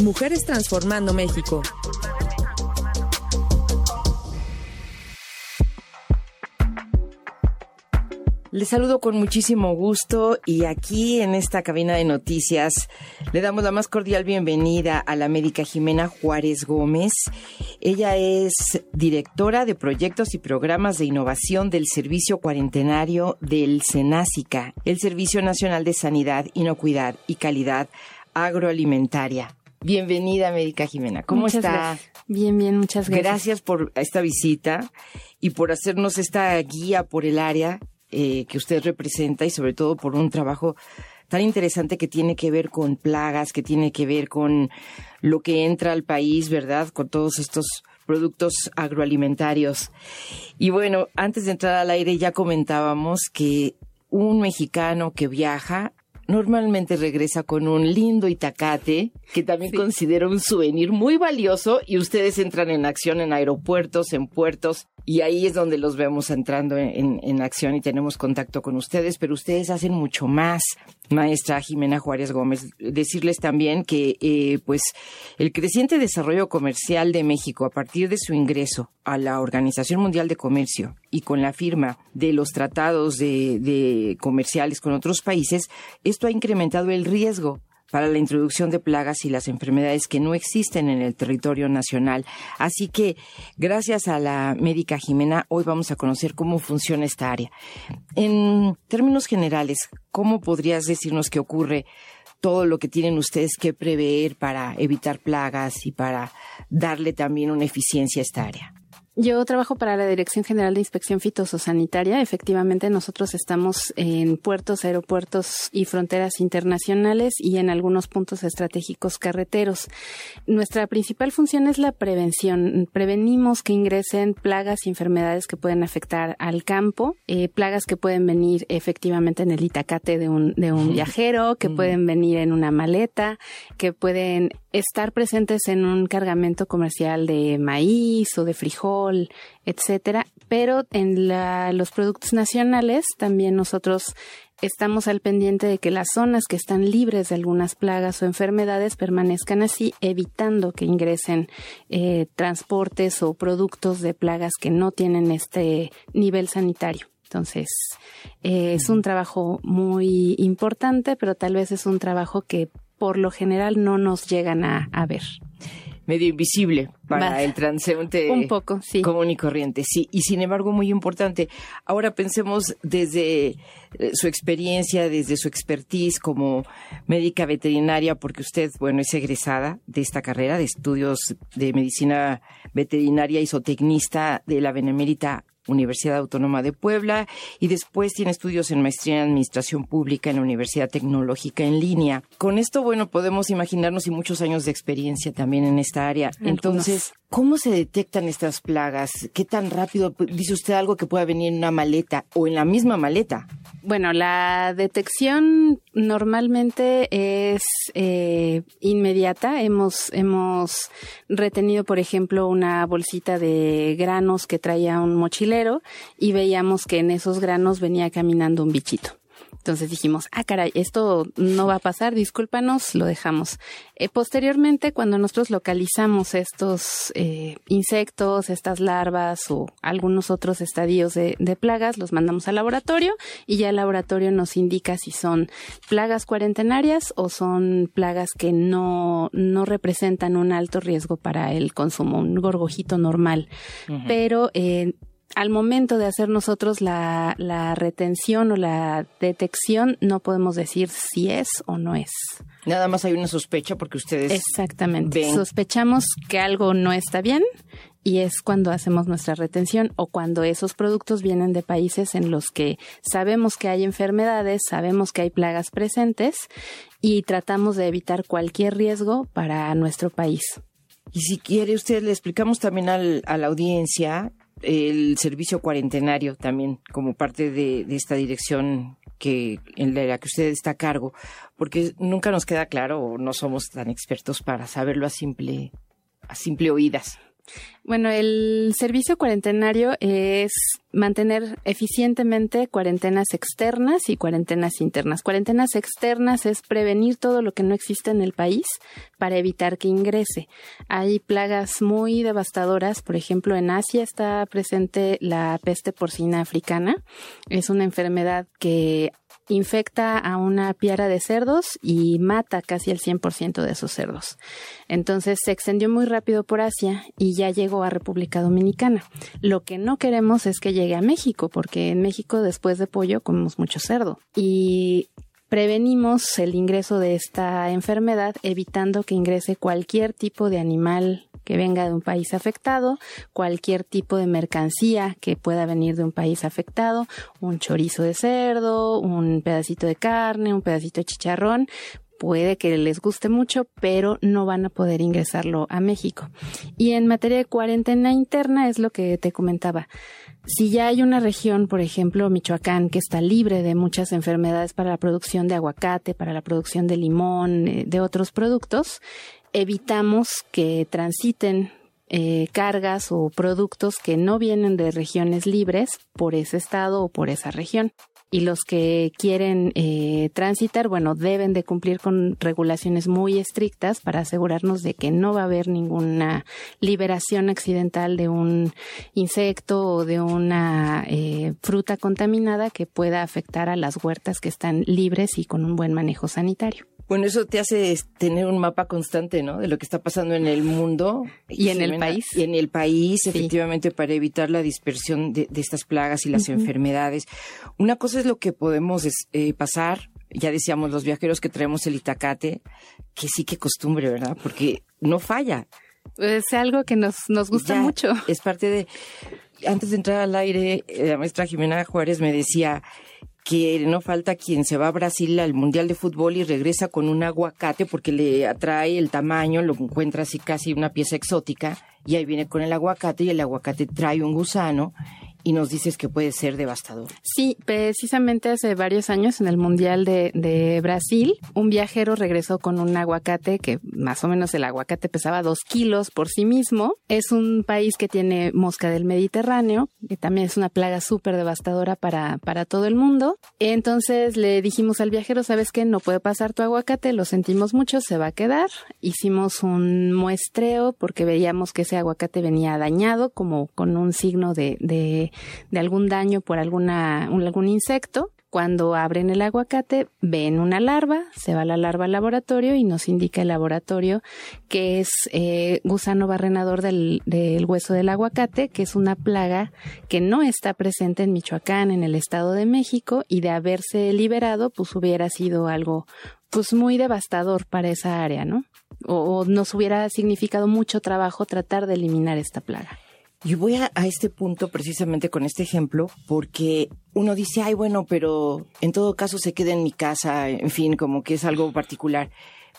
Mujeres Transformando México. Les saludo con muchísimo gusto y aquí en esta cabina de noticias le damos la más cordial bienvenida a la médica Jimena Juárez Gómez. Ella es directora de proyectos y programas de innovación del Servicio Cuarentenario del SENASICA, el Servicio Nacional de Sanidad, Inocuidad y Calidad Agroalimentaria. Bienvenida, médica Jimena. ¿Cómo está? Bien, bien, muchas gracias. Gracias por esta visita y por hacernos esta guía por el área eh, que usted representa y sobre todo por un trabajo tan interesante que tiene que ver con plagas, que tiene que ver con lo que entra al país, ¿verdad? Con todos estos productos agroalimentarios. Y bueno, antes de entrar al aire ya comentábamos que un mexicano que viaja normalmente regresa con un lindo itacate, que también considero un souvenir muy valioso, y ustedes entran en acción en aeropuertos, en puertos, y ahí es donde los vemos entrando en, en, acción y tenemos contacto con ustedes, pero ustedes hacen mucho más, maestra Jimena Juárez Gómez. Decirles también que eh, pues el creciente desarrollo comercial de México a partir de su ingreso a la Organización Mundial de Comercio y con la firma de los tratados de, comerciales con otros países, esto ha incrementado el riesgo para la introducción de plagas y las enfermedades que no existen en el territorio nacional. Así que, gracias a la médica Jimena, hoy vamos a conocer cómo funciona esta área. En términos generales, ¿cómo podrías decirnos qué ocurre todo lo que tienen ustedes que prever para evitar plagas y para darle también una eficiencia a esta área? Yo trabajo para la Dirección General de Inspección Fitosanitaria. Efectivamente, nosotros estamos en puertos, aeropuertos y fronteras internacionales y en algunos puntos estratégicos carreteros. Nuestra principal función es la prevención. Prevenimos que ingresen plagas y enfermedades que pueden afectar al campo, eh, plagas que pueden venir efectivamente en el itacate de un, de un viajero, que pueden venir en una maleta, que pueden estar presentes en un cargamento comercial de maíz o de frijol, etcétera, pero en los productos nacionales también nosotros estamos al pendiente de que las zonas que están libres de algunas plagas o enfermedades permanezcan así, evitando que ingresen eh, transportes o productos de plagas que no tienen este nivel sanitario. Entonces, eh, es un trabajo muy importante, pero tal vez es un trabajo que por lo general no nos llegan a, ver medio invisible para el transeúnte un poco, sí. común y corriente, sí, y sin embargo muy importante. Ahora pensemos desde eh, su experiencia, desde su expertise como médica veterinaria, porque usted, bueno, es egresada de esta carrera de estudios de medicina veterinaria y zootecnista de la Benemérita Universidad Autónoma de Puebla y después tiene estudios en maestría en Administración Pública en la Universidad Tecnológica en línea. Con esto, bueno, podemos imaginarnos y muchos años de experiencia también en esta área. Entonces, ¿cómo se detectan estas plagas? ¿Qué tan rápido? Dice usted algo que pueda venir en una maleta o en la misma maleta. Bueno, la detección normalmente es eh, inmediata. Hemos, hemos retenido, por ejemplo, una bolsita de granos que traía un mochilero y veíamos que en esos granos venía caminando un bichito. Entonces dijimos, ah, caray, esto no va a pasar, discúlpanos, lo dejamos. Eh, posteriormente, cuando nosotros localizamos estos eh, insectos, estas larvas o algunos otros estadios de, de, plagas, los mandamos al laboratorio y ya el laboratorio nos indica si son plagas cuarentenarias o son plagas que no, no representan un alto riesgo para el consumo, un gorgojito normal. Pero eh, al momento de hacer nosotros la, la, retención o la detección, no podemos decir si es o no es. Nada más hay una sospecha porque ustedes. Exactamente. Sospechamos que algo no está bien y es cuando hacemos nuestra retención o cuando esos productos vienen de países en los que sabemos que hay enfermedades, sabemos que hay plagas presentes y tratamos de evitar cualquier riesgo para nuestro país. Y si quiere usted, le explicamos también al, a la audiencia el servicio cuarentenario también como parte de, esta dirección que en la que usted está a cargo, porque nunca nos queda claro o no somos tan expertos para saberlo a simple a simple oídas. Bueno, el servicio cuarentenario es mantener eficientemente cuarentenas externas y cuarentenas internas. Cuarentenas externas es prevenir todo lo que no existe en el país para evitar que ingrese. Hay plagas muy devastadoras, por ejemplo, en Asia está presente la peste porcina africana. Es una enfermedad que infecta a una piara de cerdos y mata casi el 100% de esos cerdos. Entonces se extendió muy rápido por Asia y ya llegó a República Dominicana. Lo que no queremos es que llegue a México, porque en México después de pollo comemos mucho cerdo. Y prevenimos el ingreso de esta enfermedad evitando que ingrese cualquier tipo de animal que venga de un país afectado, cualquier tipo de mercancía que pueda venir de un país afectado, un chorizo de cerdo, un pedacito de carne, un pedacito de chicharrón, puede que les guste mucho, pero no van a poder ingresarlo a México. Y en materia de cuarentena interna es lo que te comentaba. Si ya hay una región, por ejemplo, Michoacán, que está libre de muchas enfermedades para la producción de aguacate, para la producción de limón, eh, de otros productos, evitamos que transiten eh, cargas o productos que no vienen de regiones libres por ese estado o por esa región y los que quieren eh, transitar, bueno, deben de cumplir con regulaciones muy estrictas para asegurarnos de que no va a haber ninguna liberación accidental de un insecto o de una eh, fruta contaminada que pueda afectar a las huertas que están libres y con un buen manejo sanitario. Bueno, eso te hace tener un mapa constante, ¿no? De lo que está pasando en el mundo. Y, en el país. Y en el país, efectivamente, para evitar la dispersión de, estas plagas y las enfermedades. Una cosa es lo que podemos eh, pasar, ya decíamos los viajeros que traemos el itacate, que sí que costumbre, ¿verdad? Porque no falla. Es algo que nos, nos gusta mucho. Es parte de... Antes de entrar al aire, eh, la maestra Jimena Juárez me decía que no falta quien se va a Brasil al Mundial de Fútbol y regresa con un aguacate porque le atrae el tamaño, lo encuentra así casi una pieza exótica y ahí viene con el aguacate y el aguacate trae un gusano y nos dices que puede ser devastador. Sí, precisamente hace varios años en el Mundial de, Brasil, un viajero regresó con un aguacate que más o menos el aguacate pesaba dos kilos por sí mismo. Es un país que tiene mosca del Mediterráneo, que también es una plaga súper devastadora para, para todo el mundo. Entonces le dijimos al viajero, ¿sabes qué? No puede pasar tu aguacate, lo sentimos mucho, se va a quedar. Hicimos un muestreo porque veíamos que ese aguacate venía dañado, como con un signo de de algún daño por alguna, algún insecto. Cuando abren el aguacate, ven una larva, se va la larva al laboratorio y nos indica el laboratorio que es eh, gusano barrenador del, del, hueso del aguacate, que es una plaga que no está presente en Michoacán, en el Estado de México, y de haberse liberado, pues hubiera sido algo pues muy devastador para esa área, ¿no? o nos hubiera significado mucho trabajo tratar de eliminar esta plaga. Yo voy a, este punto precisamente con este ejemplo porque uno dice, ay, bueno, pero en todo caso se queda en mi casa, en fin, como que es algo particular.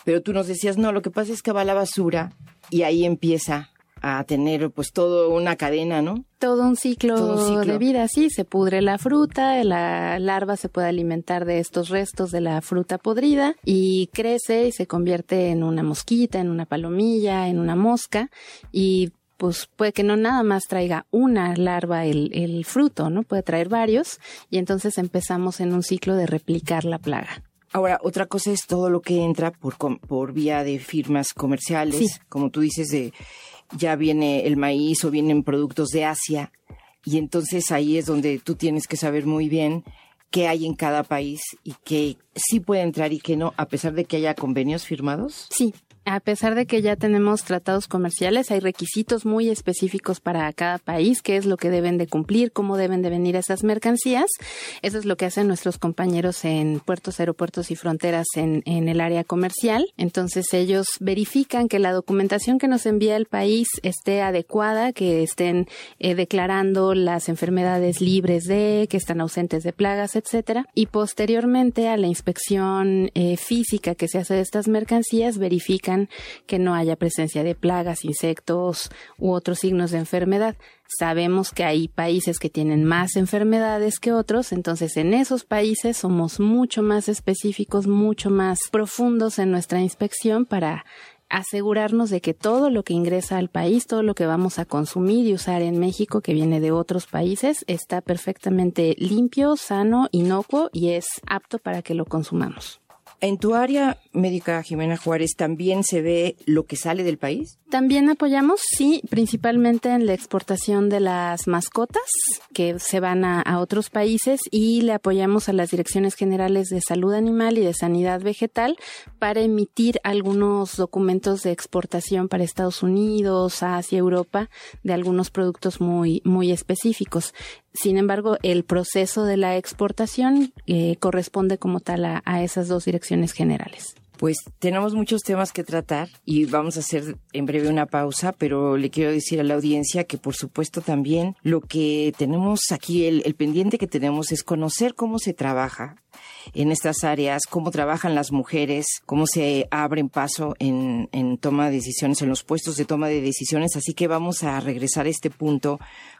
Pero tú nos decías, no, lo que pasa es que va a la basura y ahí empieza a tener pues todo una cadena, ¿no? Todo un, ciclo de vida, sí, se pudre la fruta, la larva se puede alimentar de estos restos de la fruta podrida y crece y se convierte en una mosquita, en una palomilla, en una mosca y pues puede que no nada más traiga una larva el, el fruto, ¿no? Puede traer varios y entonces empezamos en un ciclo de replicar la plaga. Ahora, otra cosa es todo lo que entra por, por vía de firmas comerciales, como tú dices, de ya viene el maíz o vienen productos de Asia, y entonces ahí es donde tú tienes que saber muy bien qué hay en cada país y qué sí puede entrar y qué no, a pesar de que haya convenios firmados. Sí, a pesar de que ya tenemos tratados comerciales, hay requisitos muy específicos para cada país, qué es lo que deben de cumplir, cómo deben de venir esas mercancías. Eso es lo que hacen nuestros compañeros en puertos, aeropuertos y fronteras en, el área comercial. Entonces ellos verifican que la documentación que nos envía el país esté adecuada, que estén eh, declarando las enfermedades libres de, que están ausentes de plagas, etcétera. Y posteriormente a la inspección eh, física que se hace de estas mercancías, verifican que no haya presencia de plagas, insectos u otros signos de enfermedad. Sabemos que hay países que tienen más enfermedades que otros, entonces en esos países somos mucho más específicos, mucho más profundos en nuestra inspección para asegurarnos de que todo lo que ingresa al país, todo lo que vamos a consumir y usar en México que viene de otros países, está perfectamente limpio, sano, inocuo y es apto para que lo consumamos. En tu área médica, Jimena Juárez, ¿también se ve lo que sale del país? También apoyamos, sí, principalmente en la exportación de las mascotas que se van a, otros países y le apoyamos a las direcciones generales de salud animal y de sanidad vegetal para emitir algunos documentos de exportación para Estados Unidos, Asia, Europa, de algunos productos muy, muy específicos. Sin embargo, el proceso de la exportación eh, corresponde como tal a esas dos direcciones generales. Pues tenemos muchos temas que tratar y vamos a hacer en breve una pausa, pero le quiero decir a la audiencia que por supuesto también lo que tenemos aquí, el, pendiente que tenemos es conocer cómo se trabaja en estas áreas, cómo trabajan las mujeres, cómo se abren paso en, en toma de decisiones, en los puestos de toma de decisiones. Así que vamos a regresar a este punto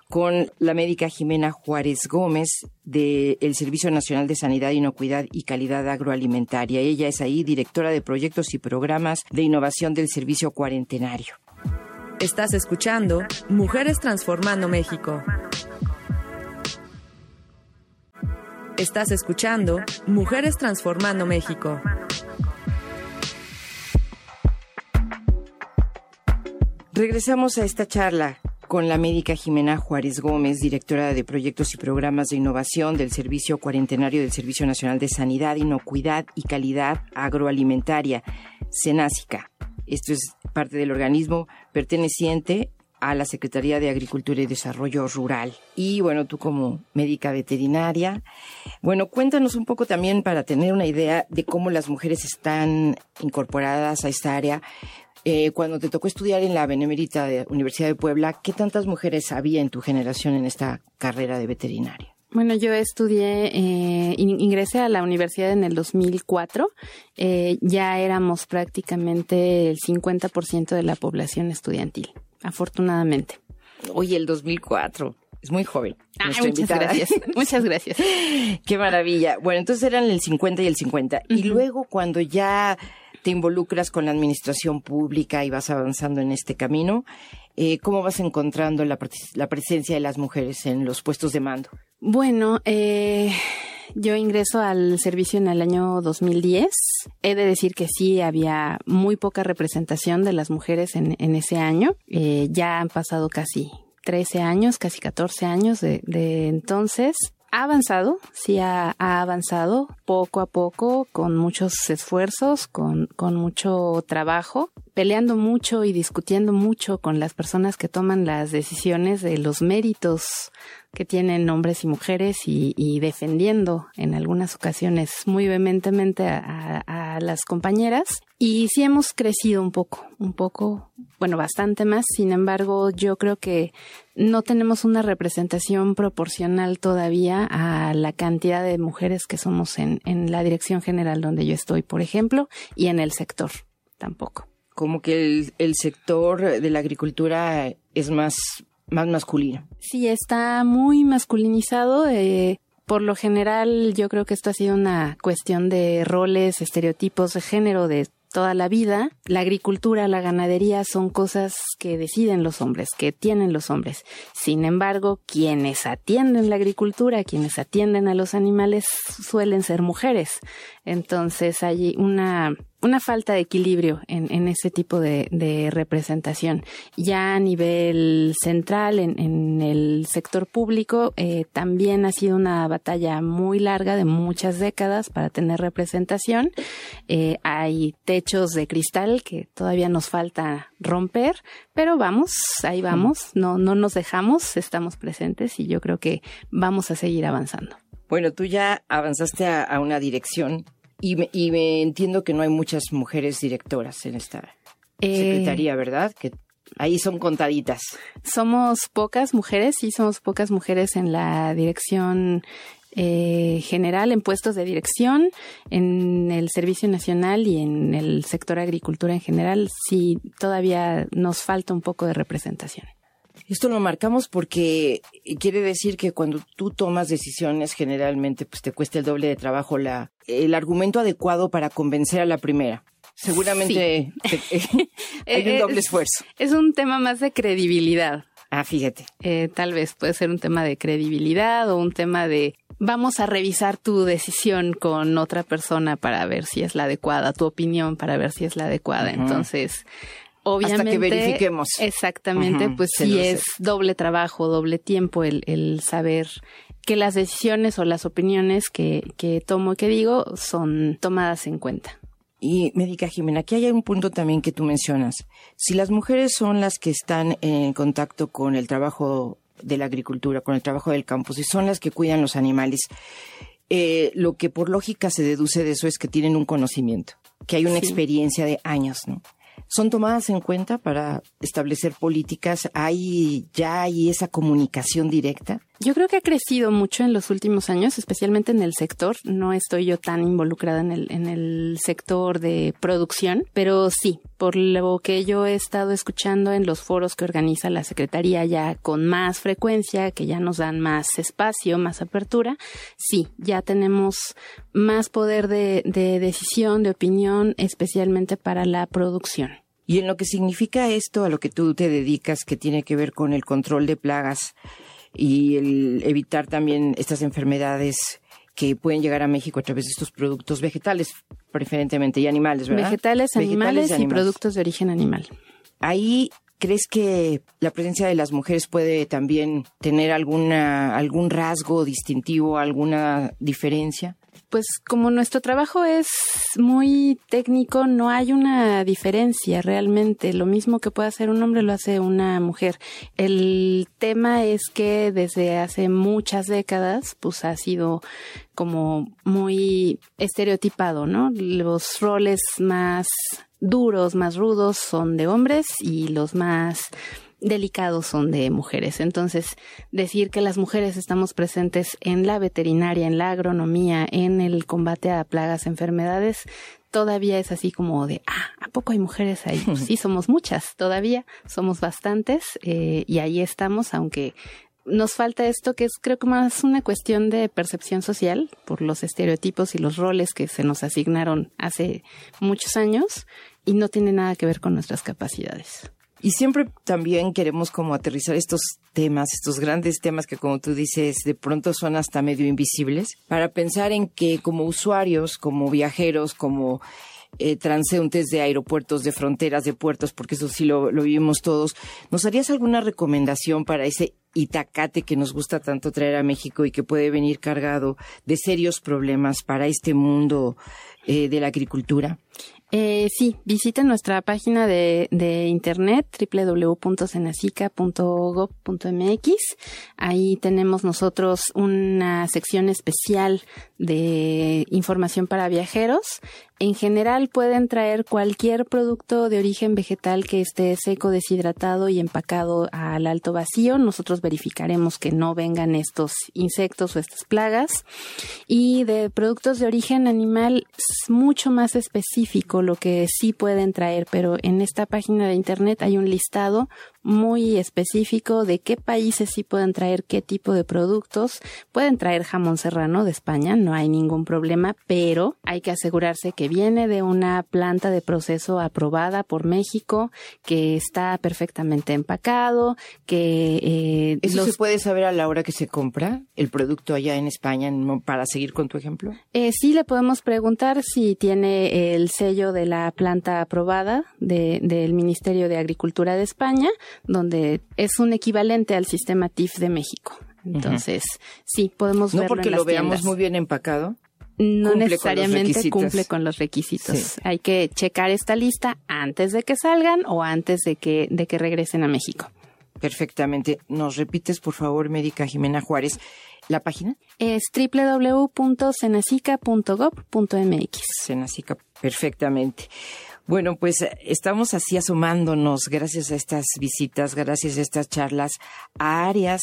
con la médica Jimena Juárez Gómez del Servicio Nacional de Sanidad, Inocuidad y Calidad Agroalimentaria. Ella es ahí directora de proyectos y programas de innovación del Servicio Cuarentenario. Estás escuchando Mujeres Transformando México. Estás escuchando Mujeres Transformando México. Regresamos a esta charla con la médica Jimena Juárez Gómez, directora de Proyectos y Programas de Innovación del Servicio Cuarentenario del Servicio Nacional de Sanidad, Inocuidad y Calidad Agroalimentaria, SENASICA. Esto es parte del organismo perteneciente a la Secretaría de Agricultura y Desarrollo Rural. Y bueno, tú como médica veterinaria, bueno, cuéntanos un poco también para tener una idea de cómo las mujeres están incorporadas a esta área, eh, cuando te tocó estudiar en la Benemérita de Universidad de Puebla, ¿qué tantas mujeres había en tu generación en esta carrera de veterinaria? Bueno, yo estudié, eh, ingresé a la universidad en el 2004. Eh, ya éramos prácticamente el 50% de la población estudiantil, afortunadamente. Oye, el 2004. Es muy joven. Ah, muchas gracias. muchas gracias. Qué maravilla. Bueno, entonces eran el 50 y el 50. Y luego cuando ya te involucras con la administración pública y vas avanzando en este camino, eh, ¿cómo vas encontrando la, presencia de las mujeres en los puestos de mando? Bueno, eh, yo ingreso al servicio en el año 2010. He de decir que sí, había muy poca representación de las mujeres en, ese año. Eh, ya han pasado casi 13 años, casi 14 años de, de entonces ha avanzado, sí ha, avanzado poco a poco, con muchos esfuerzos, con, con mucho trabajo, peleando mucho y discutiendo mucho con las personas que toman las decisiones de los méritos que tienen hombres y mujeres y, defendiendo en algunas ocasiones muy vehementemente a, a, las compañeras. Y sí hemos crecido un poco, un poco, bueno, bastante más. Sin embargo, yo creo que no tenemos una representación proporcional todavía a la cantidad de mujeres que somos en, en la dirección general donde yo estoy, por ejemplo, y en el sector tampoco. Como que el, el sector de la agricultura es más más masculino. Sí, está muy masculinizado. Eh, por lo general, yo creo que esto ha sido una cuestión de roles, estereotipos de género de toda la vida. La agricultura, la ganadería son cosas que deciden los hombres, que tienen los hombres. Sin embargo, quienes atienden la agricultura, quienes atienden a los animales, suelen ser mujeres. Entonces hay una una falta de equilibrio en, en ese tipo de, de, representación. Ya a nivel central, en, en el sector público, eh, también ha sido una batalla muy larga de muchas décadas para tener representación. Eh, hay techos de cristal que todavía nos falta romper, pero vamos, ahí vamos, no, no nos dejamos, estamos presentes y yo creo que vamos a seguir avanzando. Bueno, tú ya avanzaste a una dirección y me, y me entiendo que no hay muchas mujeres directoras en esta eh, secretaría, ¿verdad? Que ahí son contaditas. Somos pocas mujeres, sí, somos pocas mujeres en la dirección eh, general, en puestos de dirección, en el Servicio Nacional y en el sector agricultura en general, sí, todavía nos falta un poco de representación. Esto lo marcamos porque quiere decir que cuando tú tomas decisiones generalmente pues te cuesta el doble de trabajo la, el argumento adecuado para convencer a la primera. seguramente hay un doble esfuerzo. Es un tema más de credibilidad. Ah, fíjate. Eh, tal vez puede ser un tema de credibilidad o un tema de vamos a revisar tu decisión con otra persona para ver si es la adecuada, tu opinión para ver si es la adecuada. Entonces, obviamente. Hasta que verifiquemos. Exactamente, pues sí es doble trabajo, doble tiempo el, el saber que las decisiones o las opiniones que, que tomo y que digo son tomadas en cuenta. Y médica Jimena, aquí hay un punto también que tú mencionas. Si las mujeres son las que están en contacto con el trabajo de la agricultura, con el trabajo del campo, si son las que cuidan los animales, eh, lo que por lógica se deduce de eso es que tienen un conocimiento, que hay una experiencia de años, ¿no? Son tomadas en cuenta para establecer políticas? ¿Hay ya hay esa comunicación directa? Yo creo que ha crecido mucho en los últimos años, especialmente en el sector. No estoy yo tan involucrada en el, en el sector de producción, pero sí, por lo que yo he estado escuchando en los foros que organiza la Secretaría ya con más frecuencia, que ya nos dan más espacio, más apertura, sí, ya tenemos más poder de, de decisión, de opinión, especialmente para la producción. Y en lo que significa esto a lo que tú te dedicas, que tiene que ver con el control de plagas y el evitar también estas enfermedades que pueden llegar a México a través de estos productos vegetales, preferentemente, y animales, ¿verdad? Vegetales, animales, y, productos de origen animal. Ahí ¿Crees que la presencia de las mujeres puede también tener alguna, algún rasgo distintivo, alguna diferencia? Pues como nuestro trabajo es muy técnico, no hay una diferencia realmente. Lo mismo que puede hacer un hombre lo hace una mujer. El tema es que desde hace muchas décadas, pues ha sido como muy estereotipado, ¿no? Los roles más duros, más rudos son de hombres y los más delicados son de mujeres. Entonces, decir que las mujeres estamos presentes en la veterinaria, en la agronomía, en el combate a plagas, enfermedades, todavía es así como de, ah, ¿a poco hay mujeres ahí? Pues sí, somos muchas, todavía somos bastantes eh, y ahí estamos, aunque nos falta esto que es creo que más una cuestión de percepción social por los estereotipos y los roles que se nos asignaron hace muchos años y no tiene nada que ver con nuestras capacidades. Y siempre también queremos como aterrizar estos temas, estos grandes temas que como tú dices, de pronto son hasta medio invisibles, para pensar en que como usuarios, como viajeros, como eh, transeúntes de aeropuertos, de fronteras, de puertos, porque eso sí lo, lo vivimos todos, ¿nos harías alguna recomendación para ese itacate que nos gusta tanto traer a México y que puede venir cargado de serios problemas para este mundo eh, de la agricultura? Eh, sí, visiten nuestra página de, de internet www.senacica.gov.mx. Ahí tenemos nosotros una sección especial de información para viajeros. En general pueden traer cualquier producto de origen vegetal que esté seco, deshidratado y empacado al alto vacío. Nosotros verificaremos que no vengan estos insectos o estas plagas. Y de productos de origen animal es mucho más específico lo que sí pueden traer, pero en esta página de internet hay un listado muy específico de qué países sí pueden traer qué tipo de productos. Pueden traer jamón serrano de España, no hay ningún problema, pero hay que asegurarse que viene de una planta de proceso aprobada por México, que está perfectamente empacado, que... Eh, ¿Eso se puede saber a la hora que se compra el producto allá en España, para seguir con tu ejemplo? Eh, sí, le podemos preguntar si tiene el sello de la planta aprobada del Ministerio de Agricultura de España donde es un equivalente al sistema TIF de México. Entonces, sí, podemos no verlo porque en lo veamos muy bien empacado. No necesariamente cumple con los requisitos. Hay que checar esta lista antes de que salgan o antes de que, de que regresen a México. Perfectamente. ¿Nos repites, por favor, médica Jimena Juárez, la página? Es www.senacica.gov.mx. Senacica, perfectamente. Bueno, pues eh, estamos así asomándonos gracias a estas visitas, gracias a estas charlas, a áreas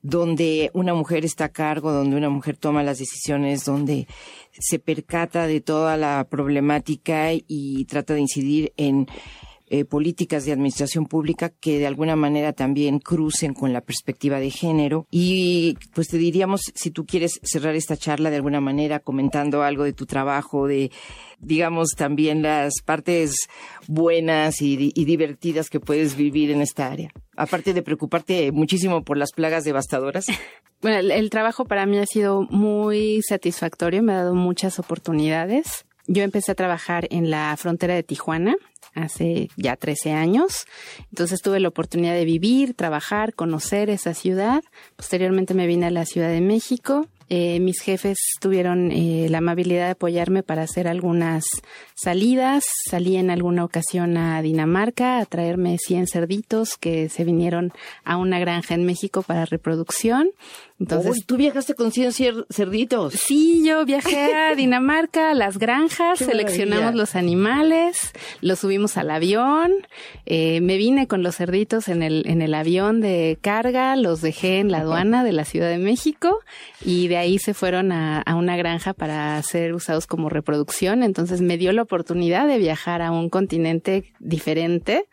donde una mujer está a cargo, donde una mujer toma las decisiones, donde se percata de toda la problemática y trata de incidir en eh, políticas de administración pública que de alguna manera también crucen con la perspectiva de género. Y pues te diríamos, si tú quieres cerrar esta charla de alguna manera comentando algo de tu trabajo, de digamos también las partes buenas y, divertidas que puedes vivir en esta área. Aparte de preocuparte muchísimo por las plagas devastadoras. Bueno, el trabajo para mí ha sido muy satisfactorio, me ha dado muchas oportunidades. Yo empecé a trabajar en la frontera de Tijuana hace ya 13 años. Entonces tuve la oportunidad de vivir, trabajar, conocer esa ciudad. Posteriormente me vine a la Ciudad de México. Eh, mis jefes tuvieron eh, la amabilidad de apoyarme para hacer algunas salidas. Salí en alguna ocasión a Dinamarca a traerme 100 cerditos que se vinieron a una granja en México para reproducción. Entonces, Uy, tú viajaste con 100 cerditos. Sí, yo viajé a Dinamarca, a las granjas, seleccionamos los animales, los subimos al avión, eh, me vine con los cerditos en el, en el avión de carga, los dejé en la aduana de la Ciudad de México y ahí se fueron a, una granja para ser usados como reproducción. Entonces me dio la oportunidad de viajar a un continente diferente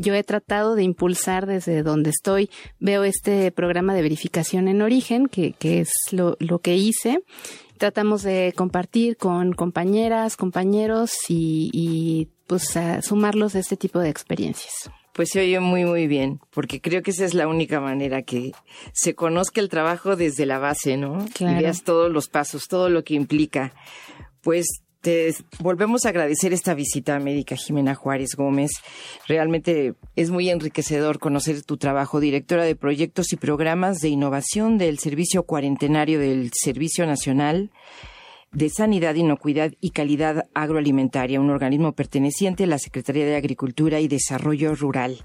yo he tratado de impulsar desde donde estoy. Veo este programa de verificación en origen, que, es lo, que hice. Tratamos de compartir con compañeras, compañeros y, pues sumarlos a este tipo de experiencias. Pues se oye muy, muy bien, porque creo que esa es la única manera que se conozca el trabajo desde la base, ¿no? Claro. Y veas todos los pasos, todo lo que implica. Pues te volvemos a agradecer esta visita a Médica Jimena Juárez Gómez. Realmente es muy enriquecedor conocer tu trabajo, directora de proyectos y programas de innovación del Servicio Cuarentenario del Servicio Nacional de Sanidad, Inocuidad y Calidad Agroalimentaria, un organismo perteneciente a la Secretaría de Agricultura y Desarrollo Rural.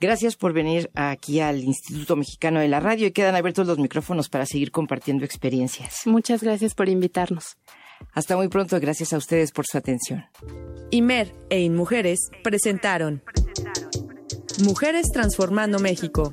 Gracias por venir aquí al Instituto Mexicano de la Radio y quedan abiertos los micrófonos para seguir compartiendo experiencias. Muchas gracias por invitarnos. Hasta muy pronto, gracias a ustedes por su atención. Imer e Inmujeres presentaron Mujeres Transformando México.